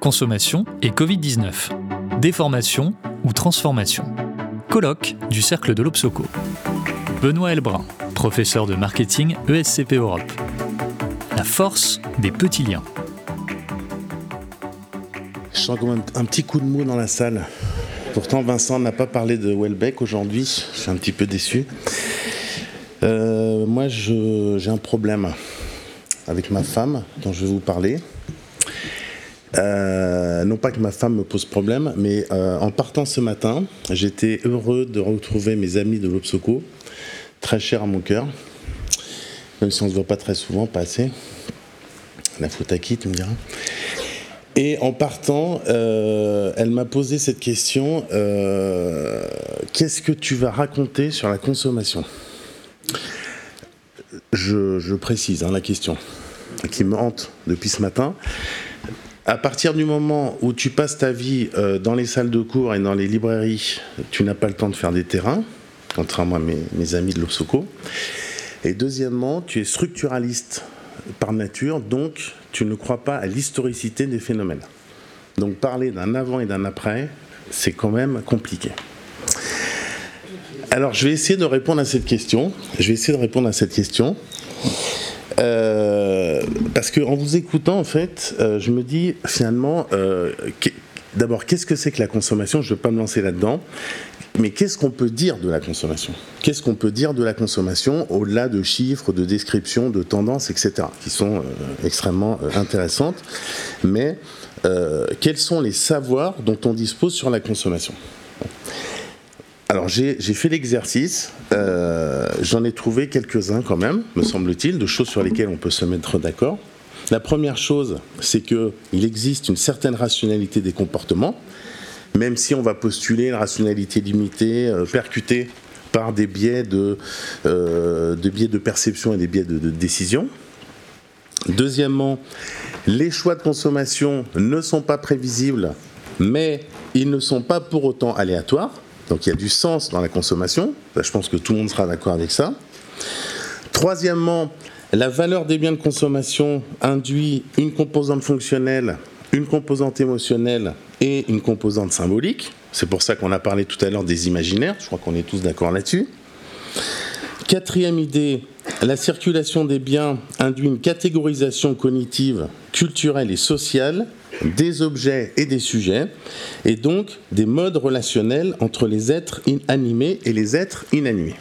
consommation et Covid-19. Déformation ou transformation. Colloque du Cercle de l'Obsoco. Benoît Elbrun, professeur de marketing ESCP Europe. La force des petits liens. Je sens comme un, petit coup de mou dans la salle. Pourtant, Vincent n'a pas parlé de Welbeck aujourd'hui. Je suis un petit peu déçu. Euh, moi, j'ai un problème avec ma femme dont je vais vous parler. Euh, non pas que ma femme me pose problème, mais euh, en partant ce matin, j'étais heureux de retrouver mes amis de l'Obsoco, très chers à mon cœur, même si on ne se voit pas très souvent, pas assez. La faute à qui, tu me diras et en partant, euh, elle m'a posé cette question qu'est-ce que tu vas raconter sur la consommation? Je, précise hein, la question qui me hante depuis ce matin. À partir du moment où tu passes ta vie euh, dans les salles de cours et dans les librairies, tu n'as pas le temps de faire des terrains, contrairement à mes, mes amis de l'Obsoco. Et deuxièmement, tu es structuraliste par nature, donc tu ne crois pas à l'historicité des phénomènes. Donc parler d'un avant et d'un après, c'est quand même compliqué. Alors je vais essayer de répondre à cette question. Je vais essayer de répondre à cette question. Euh, parce qu'en vous écoutant, en fait, euh, je me dis finalement, euh, d'abord, qu'est-ce que c'est que la consommation? Je ne vais pas me lancer là-dedans. Mais qu'est-ce qu'on peut dire de la consommation? Qu'est-ce qu'on peut dire de la consommation au-delà de chiffres, de descriptions, de tendances, etc., qui sont extrêmement intéressantes? Mais quels sont les savoirs dont on dispose sur la consommation? Alors j'ai fait l'exercice, euh, j'en ai trouvé quelques-uns quand même, me semble-t-il, de choses sur lesquelles on peut se mettre d'accord. La première chose, c'est qu'il existe une certaine rationalité des comportements, même si on va postuler une rationalité limitée, euh, percutée par des euh, biais de perception et des biais de décision. Deuxièmement, les choix de consommation ne sont pas prévisibles, mais ils ne sont pas pour autant aléatoires. Donc il y a du sens dans la consommation. Je pense que tout le monde sera d'accord avec ça. Troisièmement, la valeur des biens de consommation induit une composante fonctionnelle, une composante émotionnelle et une composante symbolique. C'est pour ça qu'on a parlé tout à l'heure des imaginaires. Je crois qu'on est tous d'accord là-dessus. Quatrième idée, la circulation des biens induit une catégorisation cognitive, culturelle et sociale des objets et des sujets, et donc des modes relationnels entre les êtres animés et les êtres inanimés.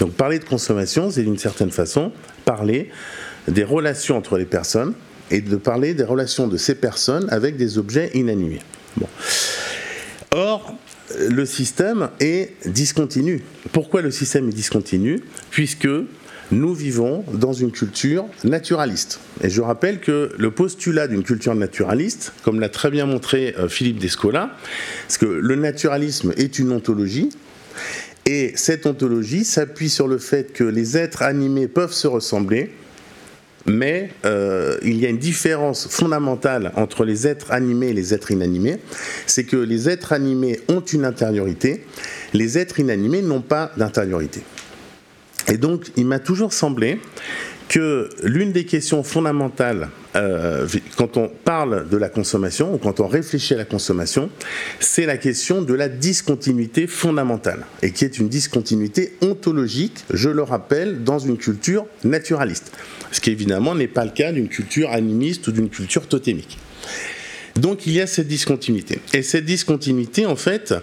Donc parler de consommation, c'est d'une certaine façon parler des relations entre les personnes et de parler des relations de ces personnes avec des objets inanimés. Or, le système est discontinu. Pourquoi le système est discontinu? Puisque nous vivons dans une culture naturaliste. Et je rappelle que le postulat d'une culture naturaliste, comme l'a très bien montré euh, Philippe Descola, c'est que le naturalisme est une ontologie, et cette ontologie s'appuie sur le fait que les êtres animés peuvent se ressembler, mais euh, il y a une différence fondamentale entre les êtres animés et les êtres inanimés, c'est que les êtres animés ont une intériorité, les êtres inanimés n'ont pas d'intériorité. Et donc, il m'a toujours semblé que l'une des questions fondamentales euh, quand on parle de la consommation ou quand on réfléchit à la consommation, c'est la question de la discontinuité fondamentale et qui est une discontinuité ontologique, je le rappelle, dans une culture naturaliste. Ce qui évidemment n'est pas le cas d'une culture animiste ou d'une culture totémique. Donc il y a cette discontinuité. Et cette discontinuité, en fait,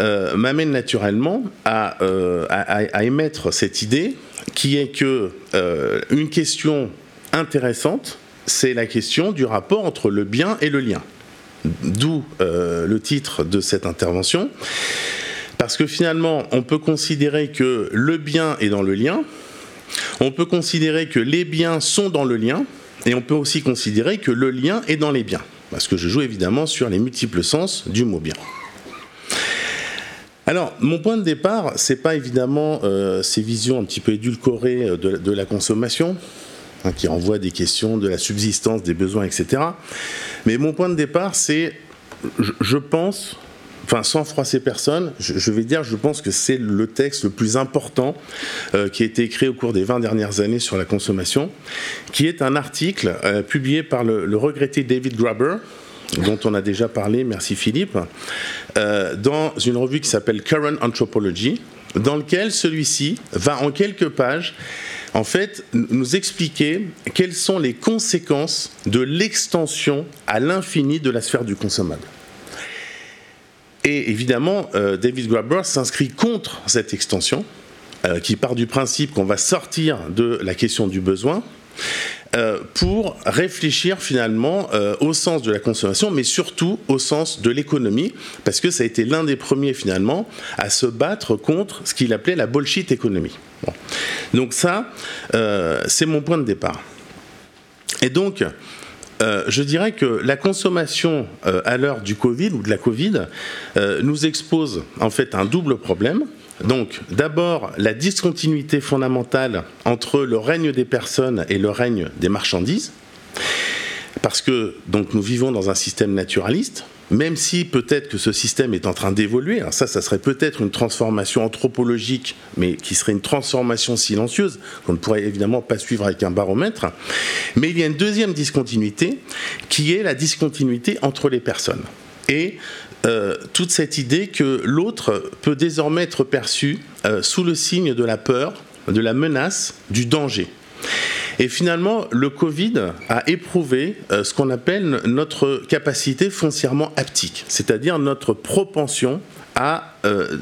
euh, m'amène naturellement euh, à, émettre cette idée qui est que euh, une question intéressante, c'est la question du rapport entre le bien et le lien. D'où le titre de cette intervention. Parce que finalement, on peut considérer que le bien est dans le lien, on peut considérer que les biens sont dans le lien, et on peut aussi considérer que le lien est dans les biens parce que je joue évidemment sur les multiples sens du mot bien. Alors, mon point de départ, c'est pas évidemment euh, ces visions un petit peu édulcorées euh, de, la consommation, hein, qui renvoient des questions de la subsistance, des besoins, etc. Mais mon point de départ, c'est, je pense, enfin sans froisser personne, je, vais dire, je pense que c'est le texte le plus important euh, qui a été écrit au cours des 20 dernières années sur la consommation, qui est un article euh, publié par le, regretté David Graber, dont on a déjà parlé, merci Philippe, euh, dans une revue qui s'appelle Current Anthropology, dans lequel celui-ci va en quelques pages en fait, nous expliquer quelles sont les conséquences de l'extension à l'infini de la sphère du consommable. Et évidemment, euh, David Graeber s'inscrit contre cette extension, euh, qui part du principe qu'on va sortir de la question du besoin, euh, pour réfléchir finalement au sens de la consommation, mais surtout au sens de l'économie, parce que ça a été l'un des premiers finalement à se battre contre ce qu'il appelait la bullshit économie. Donc ça, c'est mon point de départ. Et donc, je dirais que la consommation à l'heure du Covid ou de la Covid nous expose en fait un double problème. Donc, d'abord, la discontinuité fondamentale entre le règne des personnes et le règne des marchandises, parce que nous vivons dans un système naturaliste, même si peut-être que ce système est en train d'évoluer, alors ça, ça serait peut-être une transformation anthropologique, mais qui serait une transformation silencieuse, qu'on ne pourrait évidemment pas suivre avec un baromètre, mais il y a une deuxième discontinuité, qui est la discontinuité entre les personnes. Et euh, toute cette idée que l'autre peut désormais être perçu euh, sous le signe de la peur, de la menace, du danger. Et finalement, le Covid a éprouvé euh, ce qu'on appelle notre capacité foncièrement haptique, c'est-à-dire notre propension à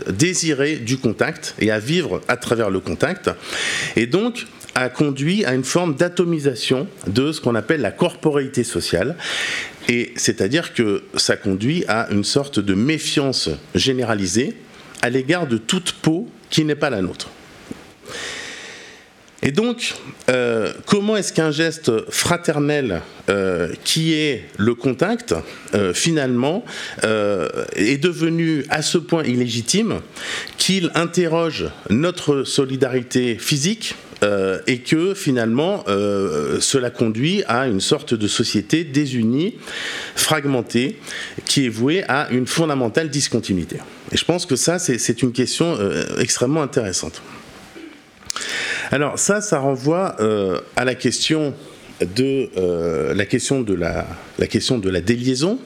désirer du contact et à vivre à travers le contact. Et donc, a conduit à une forme d'atomisation de ce qu'on appelle la corporéité sociale. Et c'est-à-dire que ça conduit à une sorte de méfiance généralisée à l'égard de toute peau qui n'est pas la nôtre. Et donc, euh, comment est-ce qu'un geste fraternel euh, qui est le contact, euh, finalement, est devenu à ce point illégitime qu'il interroge notre solidarité physique, et que finalement cela conduit à une sorte de société désunie, fragmentée, qui est vouée à une fondamentale discontinuité. Et je pense que ça, c'est une question extrêmement intéressante. Alors ça, ça renvoie à la question de la question de la, question de la déliaison,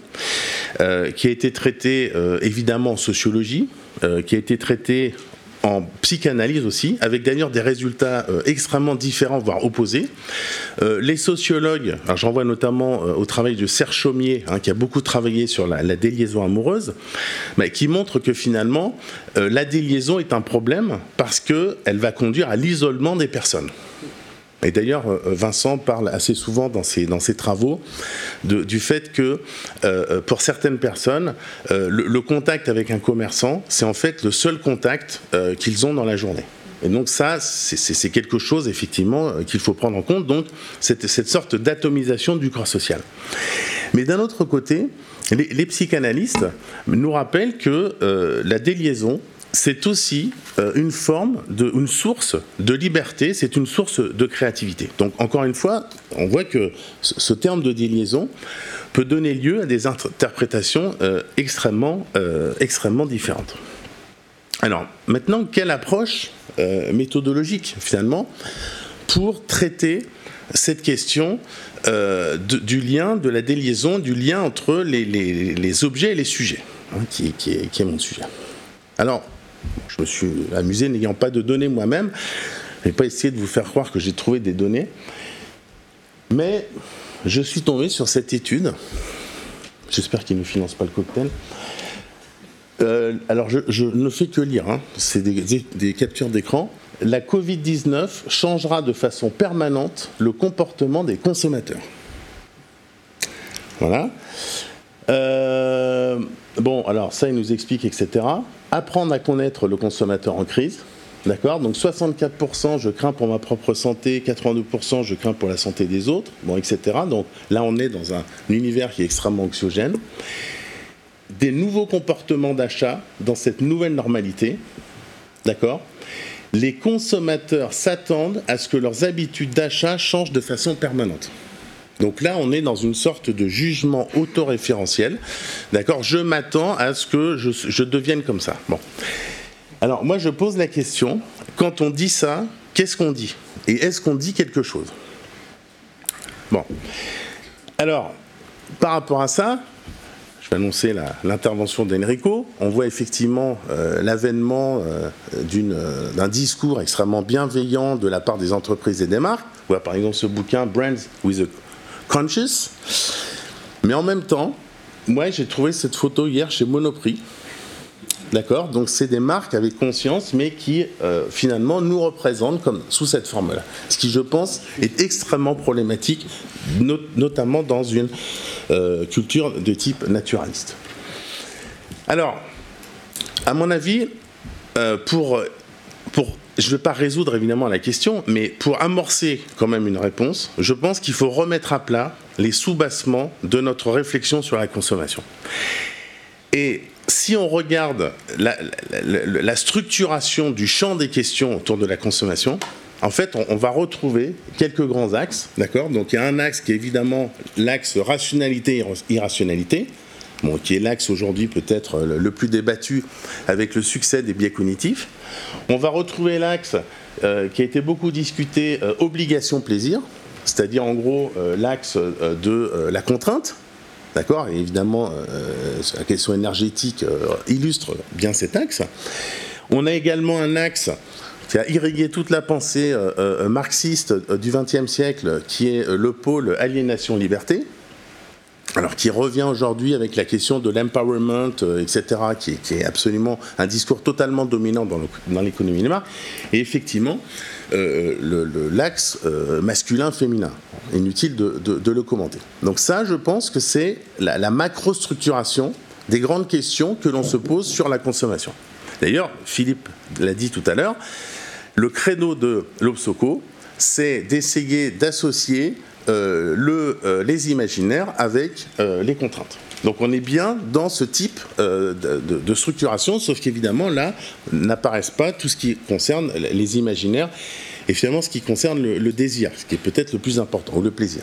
qui a été traitée évidemment en sociologie, qui a été traitée en psychanalyse aussi, avec d'ailleurs des résultats euh, extrêmement différents, voire opposés. Euh, les sociologues, alors j'en notamment euh, au travail de Serge Chaumier, hein, qui a beaucoup travaillé sur la, déliaison amoureuse, mais qui montre que finalement, la déliaison est un problème parce qu'elle va conduire à l'isolement des personnes. Et d'ailleurs, euh, Vincent parle assez souvent dans ses, travaux du fait que euh, pour certaines personnes, euh, le, contact avec un commerçant, c'est en fait le seul contact qu'ils ont dans la journée. Et donc ça, c'est quelque chose effectivement qu'il faut prendre en compte, donc cette, cette sorte d'atomisation du corps social. Mais d'un autre côté, les, psychanalystes nous rappellent que la déliaison, c'est aussi euh, une forme, une source de liberté, c'est une source de créativité. Donc encore une fois, on voit que ce terme de déliaison peut donner lieu à des interprétations euh, extrêmement, euh, extrêmement différentes. Alors maintenant, quelle approche méthodologique finalement pour traiter cette question du lien, de la déliaison, du lien entre les, objets et les sujets, hein, qui, est, mon sujet. Je me suis amusé n'ayant pas de données moi-même. Je n'ai pas essayé de vous faire croire que j'ai trouvé des données. Mais je suis tombé sur cette étude. J'espère qu'il ne finance pas le cocktail. Euh, alors, je, ne fais que lire, hein. c'est des, captures d'écran. La Covid-19 changera de façon permanente le comportement des consommateurs. Voilà. Euh, bon, alors ça, il nous explique, etc apprendre à connaître le consommateur en crise. D'accord? Donc 64% je crains pour ma propre santé, 82% je crains pour la santé des autres, bon, etc. Donc là, on est dans un univers qui est extrêmement anxiogène. Des nouveaux comportements d'achat dans cette nouvelle normalité. D'accord? Les consommateurs s'attendent à ce que leurs habitudes d'achat changent de façon permanente. Donc là, on est dans une sorte de jugement autoréférentiel. D'accord? Je m'attends à ce que je, devienne comme ça. Bon. Alors, moi, je pose la question quand on dit ça, qu'est-ce qu'on dit? Et est-ce qu'on dit quelque chose? Bon. Alors, par rapport à ça, je vais annoncer l'intervention d'Enrico. On voit effectivement euh, l'avènement euh, euh, d'un discours extrêmement bienveillant de la part des entreprises et des marques. On voit par exemple ce bouquin Brands with a Conscious. Mais en même temps, moi j'ai trouvé cette photo hier chez Monoprix. D'accord? Donc c'est des marques avec conscience, mais qui finalement nous représentent comme sous cette forme-là. Ce qui, je pense, est extrêmement problématique, notamment dans une euh, culture de type naturaliste. Alors, à mon avis, euh, pour, je ne vais pas résoudre évidemment la question, mais pour amorcer quand même une réponse, je pense qu'il faut remettre à plat les sous-bassements de notre réflexion sur la consommation. Et si on regarde la, la, structuration du champ des questions autour de la consommation, en fait, on, va retrouver quelques grands axes, d'accord? Donc il y a un axe qui est évidemment l'axe rationalité-irrationalité, qui est l'axe aujourd'hui peut-être le, plus débattu avec le succès des biais cognitifs. On va retrouver l'axe euh, qui a été beaucoup discuté, euh, obligation-plaisir, c'est-à-dire en gros euh, l'axe de la contrainte, D'accord Et évidemment, la question énergétique illustre bien cet axe. On a également un axe qui a irrigué toute la pensée marxiste du XXe siècle, qui est le pôle aliénation-liberté. Alors, qui revient aujourd'hui avec la question de l'empowerment, etc., qui est, absolument un discours totalement dominant dans l'économie des marques. Et effectivement, l'axe masculin-féminin. Inutile de, le commenter. Donc ça, je pense que c'est la, la macro-structuration des grandes questions que l'on se pose sur la consommation. D'ailleurs, Philippe l'a dit tout à l'heure, le créneau de l'Obsoco, c'est d'essayer d'associer euh, le, euh, les imaginaires avec euh, les contraintes. Donc on est bien dans ce type de, structuration, sauf qu'évidemment là n'apparaissent pas tout ce qui concerne les imaginaires et finalement ce qui concerne le, désir, ce qui est peut-être le plus important, ou le plaisir.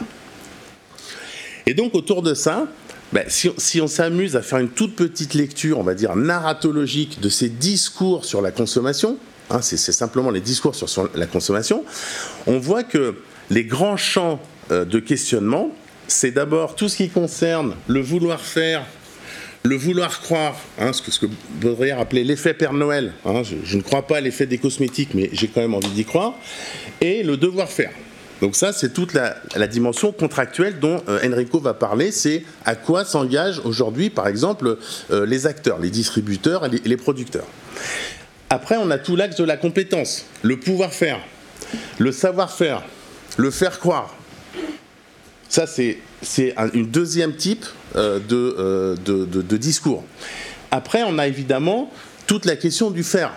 Et donc autour de ça, ben, si, si, on s'amuse à faire une toute petite lecture, on va dire narratologique, de ces discours sur la consommation, Hein, c'est simplement les discours sur, la consommation, on voit que les grands champs euh, de questionnement, c'est d'abord tout ce qui concerne le vouloir faire, le vouloir croire, hein, ce, que, ce, que, Baudrillard appelait l'effet Père Noël. Hein, je, ne crois pas à l'effet des cosmétiques, mais j'ai quand même envie d'y croire, et le devoir faire. Donc ça, c'est toute la, dimension contractuelle dont euh, Enrico va parler. C'est à quoi s'engagent aujourd'hui, par exemple, euh, les acteurs, les distributeurs et les producteurs. Après, on a tout l'axe de la compétence, le pouvoir-faire, le savoir-faire, le faire croire. Ça, c'est une deuxième type euh, euh, de, discours. Après, on a évidemment toute la question du faire,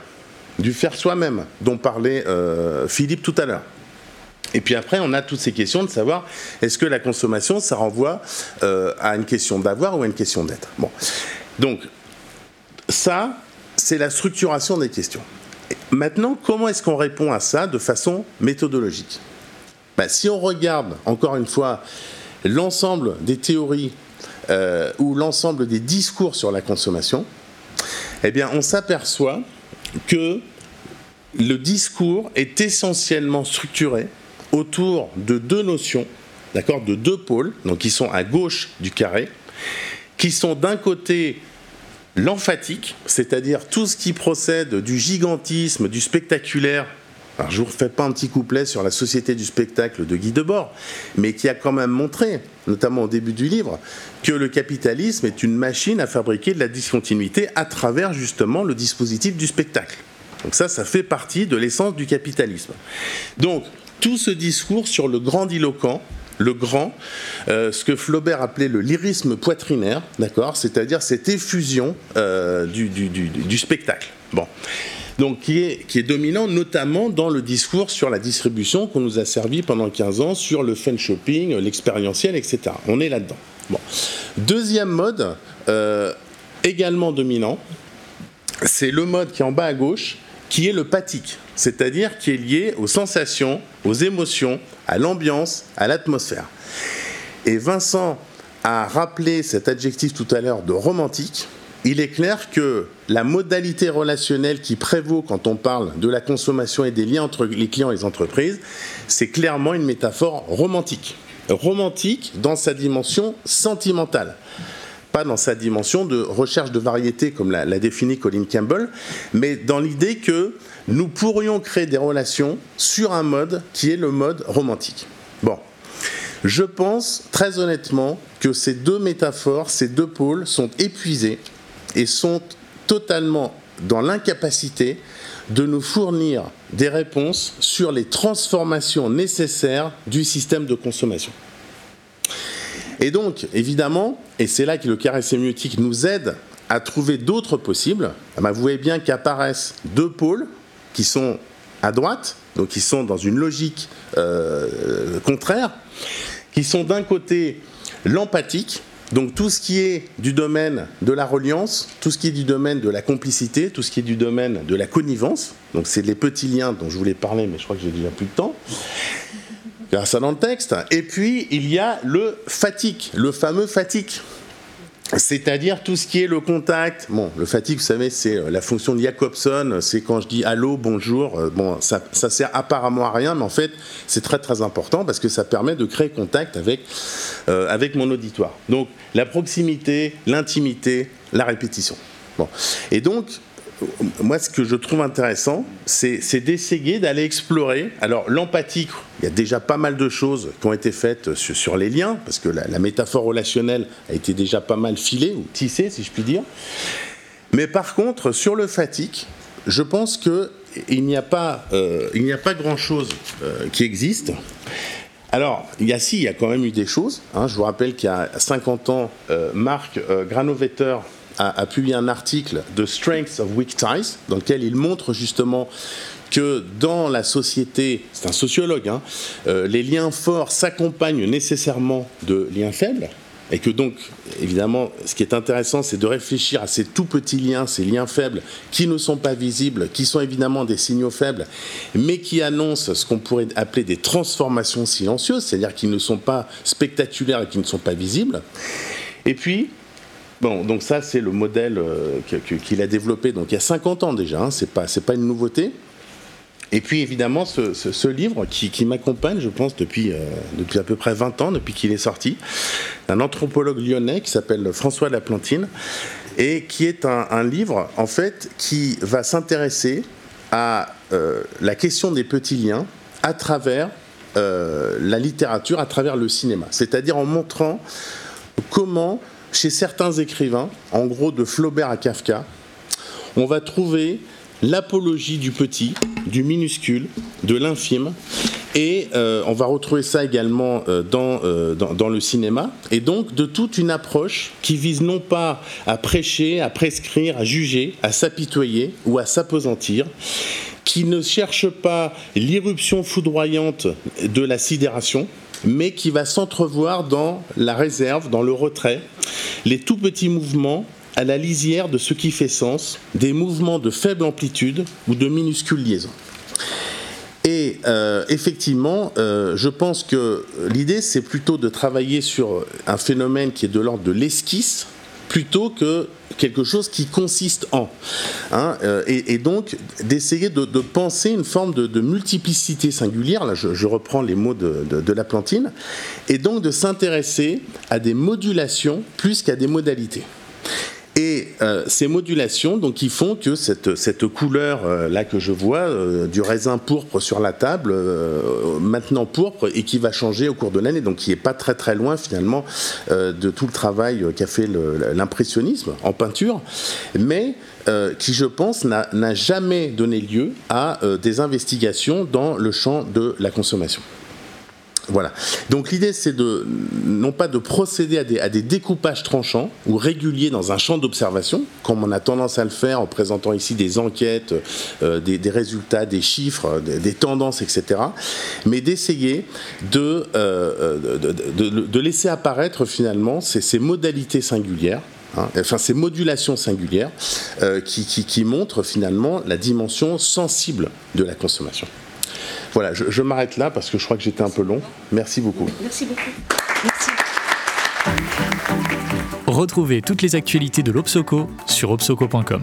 du faire soi-même, dont parlait euh, Philippe tout à l'heure. Et puis après, on a toutes ces questions de savoir est-ce que la consommation, ça renvoie à une question d'avoir ou à une question d'être? Donc, ça, c'est la structuration des questions. Maintenant, comment est-ce qu'on répond à ça de façon méthodologique? Ben, Si on regarde, encore une fois, l'ensemble des théories euh, ou l'ensemble des discours sur la consommation, eh on s'aperçoit que le discours est essentiellement structuré autour de deux notions, d'accord, de deux pôles, donc qui sont à gauche du carré, qui sont d'un côté l'emphatique, c'est-à-dire tout ce qui procède du gigantisme, du spectaculaire. Alors, je ne vous refais pas un petit couplet sur la société du spectacle de Guy Debord, mais qui a quand même montré, notamment au début du livre, que le capitalisme est une machine à fabriquer de la discontinuité à travers justement le dispositif du spectacle. Donc ça, ça fait partie de l'essence du capitalisme. Donc, tout ce discours sur le grandiloquent, le grand, euh, ce que Flaubert appelait le lyrisme poitrinaire, d'accord C'est-à-dire cette effusion euh, du, spectacle. Donc, qui est, dominant notamment dans le discours sur la distribution qu'on nous a servi pendant 15 ans, sur le fun shopping, l'expérientiel, etc. On est là-dedans. Deuxième mode, euh, également dominant, c'est le mode qui est en bas à gauche, qui est le pathique, c'est-à-dire qui est lié aux sensations, aux émotions, à l'ambiance, à l'atmosphère. Et Vincent a rappelé cet adjectif tout à l'heure de romantique. Il est clair que la modalité relationnelle qui prévaut quand on parle de la consommation et des liens entre les clients et les entreprises, c'est clairement une métaphore romantique. Romantique dans sa dimension sentimentale. Pas dans sa dimension de recherche de variété comme l'a, l'a Colin Campbell, mais dans l'idée que nous pourrions créer des relations sur un mode qui est le mode romantique. Bon, je pense très honnêtement que ces deux métaphores, ces deux pôles sont épuisés et sont totalement dans l'incapacité de nous fournir des réponses sur les transformations nécessaires du système de consommation. Et donc, évidemment, et c'est là que le carré sémiotique nous aide à trouver d'autres possibles, eh ben, vous voyez bien qu'apparaissent deux pôles qui sont à droite, donc qui sont dans une logique euh, contraire, qui sont d'un côté l'empathique, donc tout ce qui est du domaine de la reliance, tout ce qui est du domaine de la complicité, tout ce qui est du domaine de la connivence, donc c'est les petits liens dont je voulais parler, mais je crois que j'ai déjà plus de temps. Ça dans le texte. Et puis, il y a le fatigue, le fameux fatigue. C'est-à-dire tout ce qui est le contact. Bon, le fatigue, vous savez, c'est euh, la fonction de Jacobson. C'est quand je dis allô, bonjour. Euh, bon, ça, ça sert apparemment à rien, mais en fait, c'est très très important parce que ça permet de créer contact avec, euh, avec mon auditoire. Donc, la proximité, l'intimité, la répétition. Bon. Et donc, moi, ce que je trouve intéressant, c'est d'essayer d'aller explorer. Alors, l'empathie, il y a déjà pas mal de choses qui ont été faites sur, les liens, parce que la, la, métaphore relationnelle a été déjà pas mal filée, ou tissée, si je puis dire. Mais par contre, sur le fatigue, je pense qu'il n'y a pas, euh, il n'y a pas grand-chose euh, qui existe. Alors, il y a si, il y a quand même eu des choses. Hein. Je vous rappelle qu'il y a 50 ans, euh, Marc Granovetter a, publié un article de Strengths of Weak Ties, dans lequel il montre justement que dans la société, c'est un sociologue, hein, euh, les liens forts s'accompagnent nécessairement de liens faibles. Et que donc, évidemment, ce qui est intéressant, c'est de réfléchir à ces tout petits liens, ces liens faibles, qui ne sont pas visibles, qui sont évidemment des signaux faibles, mais qui annoncent ce qu'on pourrait appeler des transformations silencieuses, c'est-à-dire qui ne sont pas spectaculaires et qui ne sont pas visibles. Et puis, Bon, donc ça, c'est le modèle euh, qu'il a développé donc, il y a 50 ans déjà, hein, ce n'est pas, pas une nouveauté. Et puis évidemment, ce, livre qui, m'accompagne, je pense, depuis, euh, depuis à peu près 20 ans, depuis qu'il est sorti, un anthropologue lyonnais qui s'appelle François Laplantine, et qui est un, livre, en fait, qui va s'intéresser à euh, la question des petits liens à travers la littérature, à travers le cinéma. C'est-à-dire en montrant comment chez certains écrivains, en gros de Flaubert à Kafka, on va trouver l'apologie du petit, du minuscule, de l'infime. Et euh, on va retrouver ça également euh, dans, euh, dans, dans, le cinéma. Et donc de toute une approche qui vise non pas à prêcher, à prescrire, à juger, à s'apitoyer ou à s'apesantir, qui ne cherche pas l'irruption foudroyante de la sidération, mais qui va s'entrevoir dans la réserve, dans le retrait, les tout petits mouvements à la lisière de ce qui fait sens, des mouvements de faible amplitude ou de minuscules liaisons. Et euh, effectivement, euh, je pense que l'idée, c'est plutôt de travailler sur un phénomène qui est de l'ordre de l'esquisse, plutôt que quelque chose qui consiste en. Hein, euh, et, donc d'essayer de, penser une forme de, multiplicité singulière, là je, je, reprends les mots de, de la plantine, et donc de s'intéresser à des modulations plus qu'à des modalités. Et euh, ces modulations, qui font que cette, couleur euh, là que je vois euh, du raisin pourpre sur la table, maintenant pourpre et qui va changer au cours de l'année, donc qui est pas très très loin finalement de tout le travail qu'a fait l'impressionnisme en peinture, mais qui, je pense, n'a jamais donné lieu à des investigations dans le champ de la consommation. Voilà. Donc l'idée, c'est de non pas de procéder à des, découpages tranchants ou réguliers dans un champ d'observation, comme on a tendance à le faire en présentant ici des enquêtes, euh, des, résultats, des chiffres, des, des tendances, etc., mais d'essayer de, euh, de, laisser apparaître finalement ces, modalités singulières Hein, enfin ces modulations singulières euh, qui, montrent finalement la dimension sensible de la consommation. Voilà, je, je m'arrête là parce que je crois que j'étais un peu long. Merci beaucoup. Merci beaucoup. Merci. Retrouvez toutes les actualités de l'Obsoco sur obsoco.com.